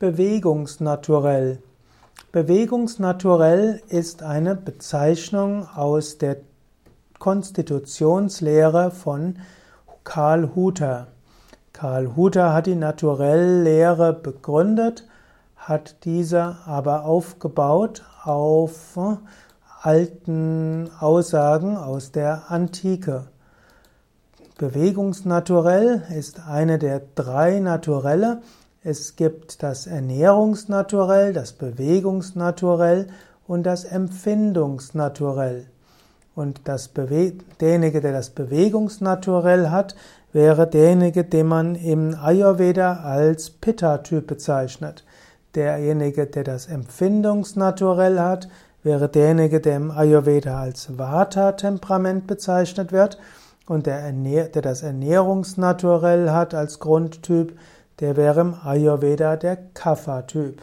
Bewegungsnaturell. Bewegungsnaturell ist eine Bezeichnung aus der Konstitutionslehre von Karl Hutter. Karl Hutter hat die Naturelllehre begründet, hat diese aber aufgebaut auf alten Aussagen aus der Antike. Bewegungsnaturell ist eine der drei Naturelle. Es gibt das Ernährungsnaturell, das Bewegungsnaturell und das Empfindungsnaturell. Und derjenige, der das Bewegungsnaturell hat, wäre derjenige, den man im Ayurveda als Pitta-Typ bezeichnet. Derjenige, der das Empfindungsnaturell hat, wäre derjenige, der im Ayurveda als Vata-Temperament bezeichnet wird. Und der, der das Ernährungsnaturell hat als Grundtyp, der wäre im Ayurveda der Kapha-Typ.